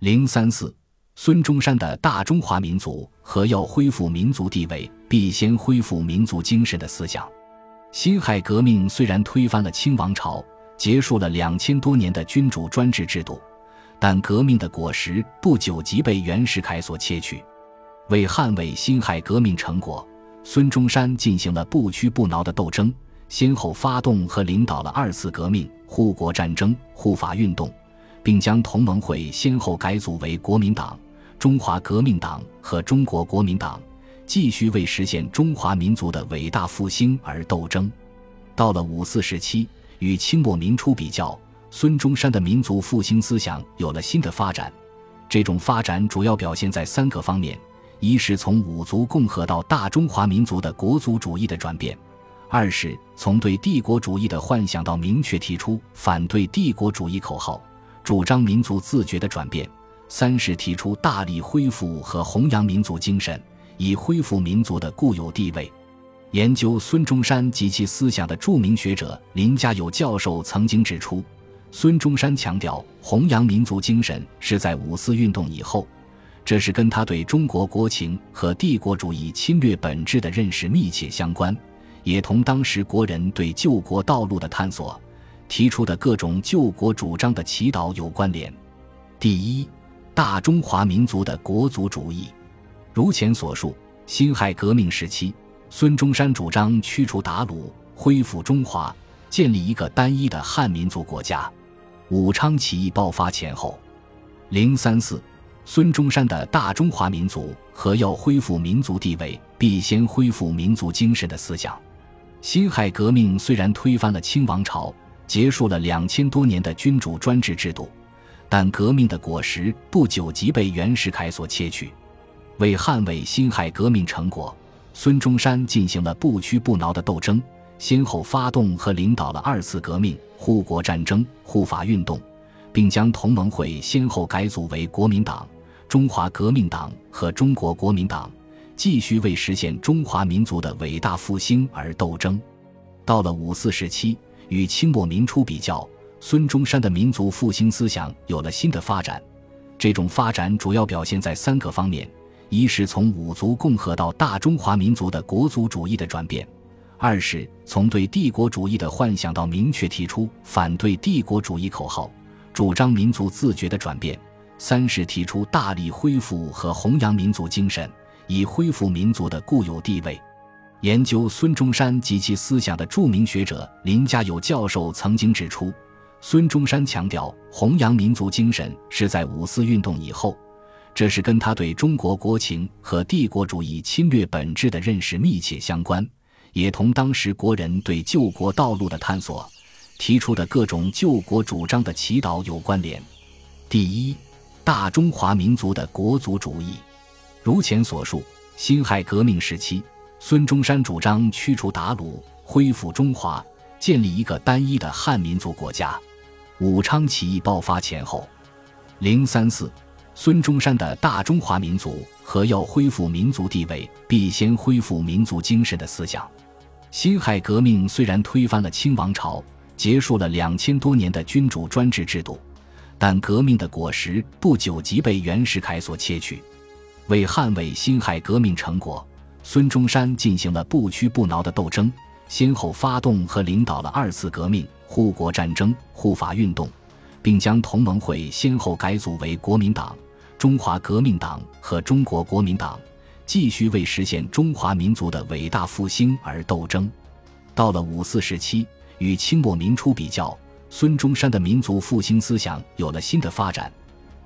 零三四，孙中山的大中华民族和要恢复民族地位，必先恢复民族精神的思想。辛亥革命虽然推翻了清王朝，结束了两千多年的君主专制制度，但革命的果实不久即被袁世凯所窃取。为捍卫辛亥革命成果，孙中山进行了不屈不挠的斗争，先后发动和领导了二次革命、护国战争、护法运动。并将同盟会先后改组为国民党、中华革命党和中国国民党，继续为实现中华民族的伟大复兴而斗争。到了五四时期，与清末民初比较，孙中山的民族复兴思想有了新的发展。这种发展主要表现在三个方面：一是从五族共和到大中华民族的国族主义的转变；二是从对帝国主义的幻想到明确提出反对帝国主义口号。主张民族自觉的转变，三是提出大力恢复和弘扬民族精神，以恢复民族的固有地位。研究孙中山及其思想的著名学者林家友教授曾经指出，孙中山强调弘扬民族精神是在五四运动以后，这是跟他对中国国情和帝国主义侵略本质的认识密切相关，也同当时国人对救国道路的探索。提出的各种救国主张的祈祷有关联。第一，大中华民族的国族主义。如前所述，辛亥革命时期，孙中山主张驱除鞑虏，恢复中华，建立一个单一的汉民族国家。武昌起义爆发前后，零三四，孙中山的大中华民族和要恢复民族地位，必先恢复民族精神的思想。辛亥革命虽然推翻了清王朝。结束了两千多年的君主专制制度，但革命的果实不久即被袁世凯所窃取。为捍卫辛亥革命成果，孙中山进行了不屈不挠的斗争，先后发动和领导了二次革命、护国战争、护法运动，并将同盟会先后改组为国民党、中华革命党和中国国民党，继续为实现中华民族的伟大复兴而斗争。到了五四时期。与清末民初比较，孙中山的民族复兴思想有了新的发展。这种发展主要表现在三个方面：一是从五族共和到大中华民族的国族主义的转变；二是从对帝国主义的幻想到明确提出反对帝国主义口号，主张民族自觉的转变；三是提出大力恢复和弘扬民族精神，以恢复民族的固有地位。研究孙中山及其思想的著名学者林家友教授曾经指出，孙中山强调弘扬民族精神是在五四运动以后，这是跟他对中国国情和帝国主义侵略本质的认识密切相关，也同当时国人对救国道路的探索，提出的各种救国主张的祈祷有关联。第一，大中华民族的国族主义。如前所述，辛亥革命时期。孙中山主张驱除鞑虏，恢复中华，建立一个单一的汉民族国家。武昌起义爆发前后，零三四，孙中山的大中华民族和要恢复民族地位，必先恢复民族精神的思想。辛亥革命虽然推翻了清王朝，结束了两千多年的君主专制制度，但革命的果实不久即被袁世凯所窃取。为捍卫辛亥革命成果。孙中山进行了不屈不挠的斗争，先后发动和领导了二次革命、护国战争、护法运动，并将同盟会先后改组为国民党、中华革命党和中国国民党，继续为实现中华民族的伟大复兴而斗争。到了五四时期，与清末民初比较，孙中山的民族复兴思想有了新的发展。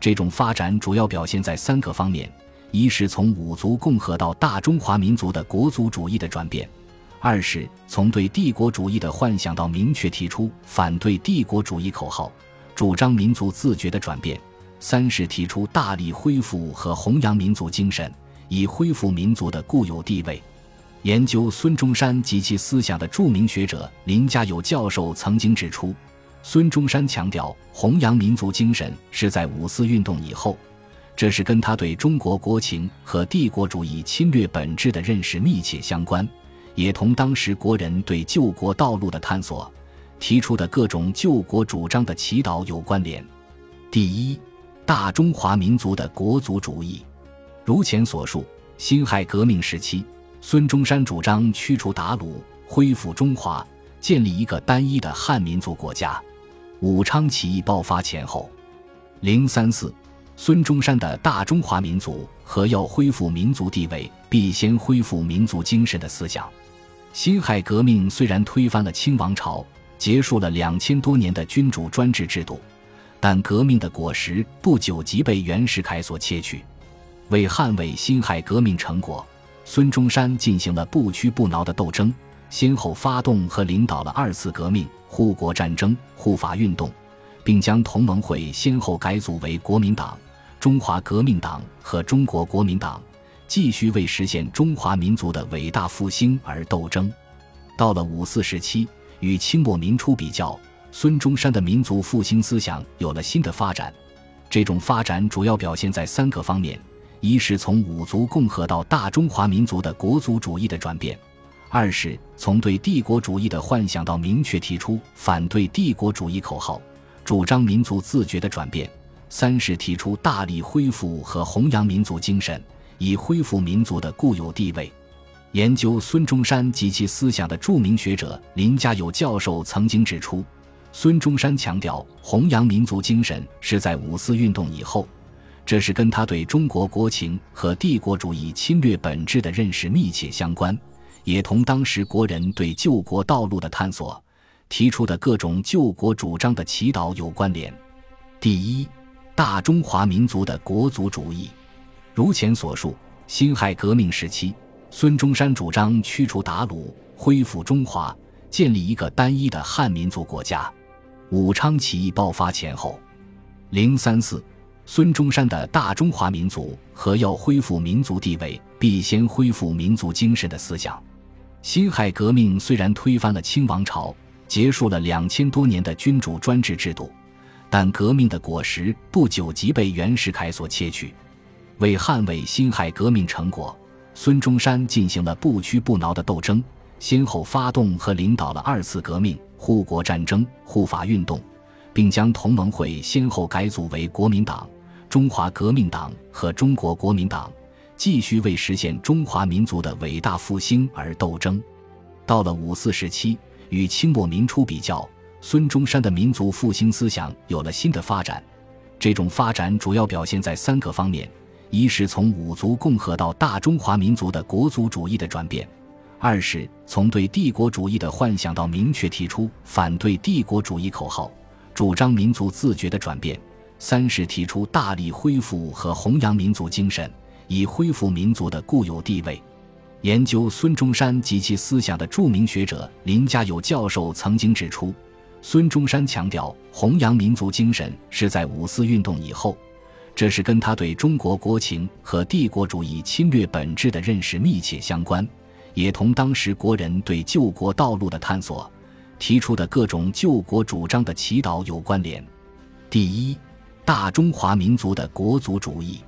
这种发展主要表现在三个方面。一是从五族共和到大中华民族的国族主义的转变；二是从对帝国主义的幻想到明确提出反对帝国主义口号，主张民族自觉的转变；三是提出大力恢复和弘扬民族精神，以恢复民族的固有地位。研究孙中山及其思想的著名学者林家友教授曾经指出，孙中山强调弘扬民族精神是在五四运动以后。这是跟他对中国国情和帝国主义侵略本质的认识密切相关，也同当时国人对救国道路的探索，提出的各种救国主张的祈祷有关联。第一，大中华民族的国族主义。如前所述，辛亥革命时期，孙中山主张驱除鞑虏，恢复中华，建立一个单一的汉民族国家。武昌起义爆发前后，零三四，孙中山的大中华民族和要恢复民族地位，必先恢复民族精神的思想。辛亥革命虽然推翻了清王朝，结束了两千多年的君主专制制度，但革命的果实不久即被袁世凯所窃取。为捍卫辛亥革命成果，孙中山进行了不屈不挠的斗争，先后发动和领导了二次革命、护国战争、护法运动，并将同盟会先后改组为国民党、中华革命党和中国国民党。继续为实现中华民族的伟大复兴而斗争。到了五四时期，与清末民初比较，孙中山的民族复兴思想有了新的发展。这种发展主要表现在三个方面：一是从五族共和到大中华民族的国族主义的转变；二是从对帝国主义的幻想到明确提出反对帝国主义口号，主张民族自觉的转变；三是提出大力恢复和弘扬民族精神。以恢复民族的固有地位。研究孙中山及其思想的著名学者林家友教授曾经指出，孙中山强调弘扬民族精神是在五四运动以后，这是跟他对中国国情和帝国主义侵略本质的认识密切相关，也同当时国人对救国道路的探索、提出的各种救国主张的祈祷有关联。第一，大中华民族的国族主义。如前所述，辛亥革命时期，孙中山主张驱除鞑虏，恢复中华，建立一个单一的汉民族国家。武昌起义爆发前后，零三四，孙中山的大中华民族和要恢复民族地位，必先恢复民族精神的思想。辛亥革命虽然推翻了清王朝，结束了两千多年的君主专制制度，但革命的果实不久即被袁世凯所窃取。为捍卫辛亥革命成果，孙中山进行了不屈不挠的斗争，先后发动和领导了二次革命、护国战争、护法运动，并将同盟会先后改组为国民党、中华革命党和中国国民党，继续为实现中华民族的伟大复兴而斗争。到了五四时期，与清末民初比较，孙中山的民族复兴思想有了新的发展。这种发展主要表现在三个方面。一是从五族共和到大中华民族的国族主义的转变；二是从对帝国主义的幻想到明确提出反对帝国主义口号，主张民族自觉的转变；三是提出大力恢复和弘扬民族精神，以恢复民族的固有地位。研究孙中山及其思想的著名学者林家友教授曾经指出，孙中山强调弘扬民族精神是在五四运动以后。这是跟他对中国国情和帝国主义侵略本质的认识密切相关，也同当时国人对救国道路的探索、提出的各种救国主张的祈祷有关联。第一，大中华民族的国族主义。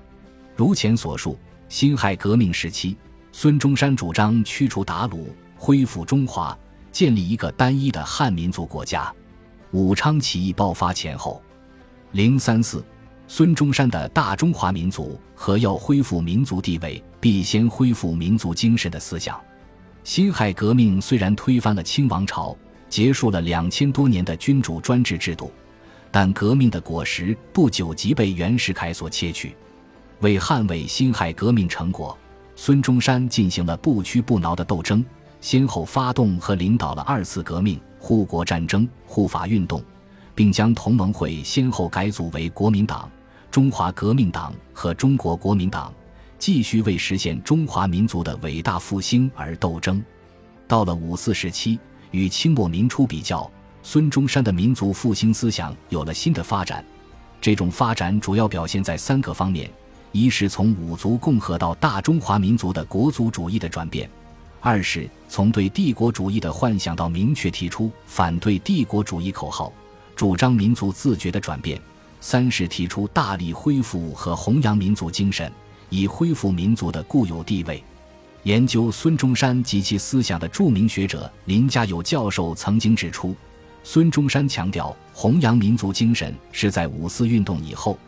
如前所述，辛亥革命时期，孙中山主张驱除鞑虏，恢复中华，建立一个单一的汉民族国家。武昌起义爆发前后，零三四。孙中山的大中华民族和要恢复民族地位，必先恢复民族精神的思想。辛亥革命虽然推翻了清王朝，结束了两千多年的君主专制制度，但革命的果实不久即被袁世凯所窃取。为捍卫辛亥革命成果，孙中山进行了不屈不挠的斗争，先后发动和领导了二次革命、护国战争、护法运动，并将同盟会先后改组为国民党。中华革命党和中国国民党继续为实现中华民族的伟大复兴而斗争。到了五四时期，与清末民初比较，孙中山的民族复兴思想有了新的发展。这种发展主要表现在三个方面：一是从五族共和到大中华民族的国族主义的转变；二是从对帝国主义的幻想到明确提出反对帝国主义口号，主张民族自觉的转变。三是提出大力恢复和弘扬民族精神，以恢复民族的固有地位。研究孙中山及其思想的著名学者林家友教授曾经指出，孙中山强调弘扬民族精神是在五四运动以后，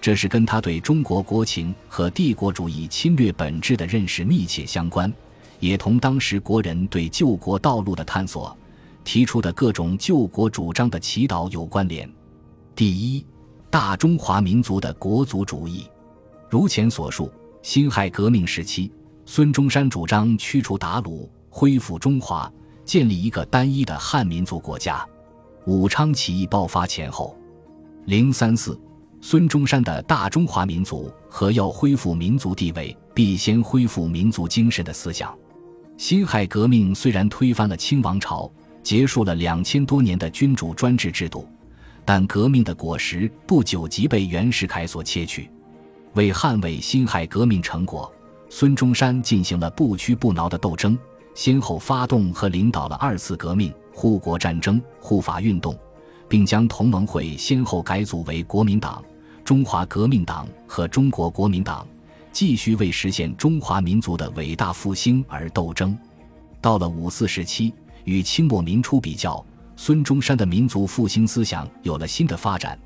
这是跟他对中国国情和帝国主义侵略本质的认识密切相关，也同当时国人对救国道路的探索、提出的各种救国主张的祈祷有关联。第一，大中华民族的国族主义。如前所述，辛亥革命时期，孙中山主张驱除鞑虏，恢复中华，建立一个单一的汉民族国家。武昌起义爆发前后，零三四。孙中山的大中华民族和要恢复民族地位，必先恢复民族精神的思想。辛亥革命虽然推翻了清王朝，结束了两千多年的君主专制制度，但革命的果实不久即被袁世凯所窃取。为捍卫辛亥革命成果，孙中山进行了不屈不挠的斗争，先后发动和领导了二次革命、护国战争、护法运动，并将同盟会先后改组为国民党。中华革命党和中国国民党继续为实现中华民族的伟大复兴而斗争。到了五四时期，与清末民初比较，孙中山的民族复兴思想有了新的发展。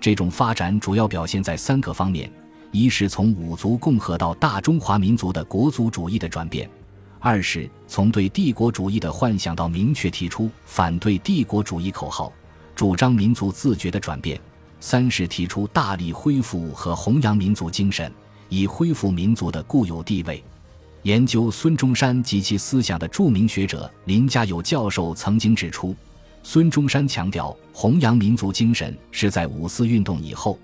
这种发展主要表现在三个方面：一是从五族共和到大中华民族的国族主义的转变；二是从对帝国主义的幻想到明确提出反对帝国主义口号，主张民族自觉的转变。三是提出大力恢复和弘扬民族精神，以恢复民族的固有地位。研究孙中山及其思想的著名学者林家友教授曾经指出，孙中山强调弘扬民族精神是在五四运动以后，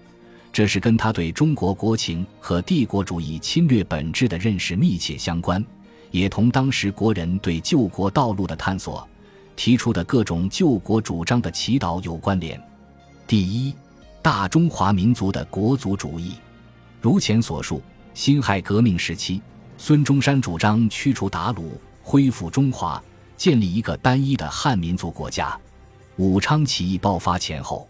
这是跟他对中国国情和帝国主义侵略本质的认识密切相关，也同当时国人对救国道路的探索、提出的各种救国主张的祈祷有关联。第一。大中华民族的国族主义，如前所述，辛亥革命时期，孙中山主张驱除鞑虏，恢复中华，建立一个单一的汉民族国家。武昌起义爆发前后。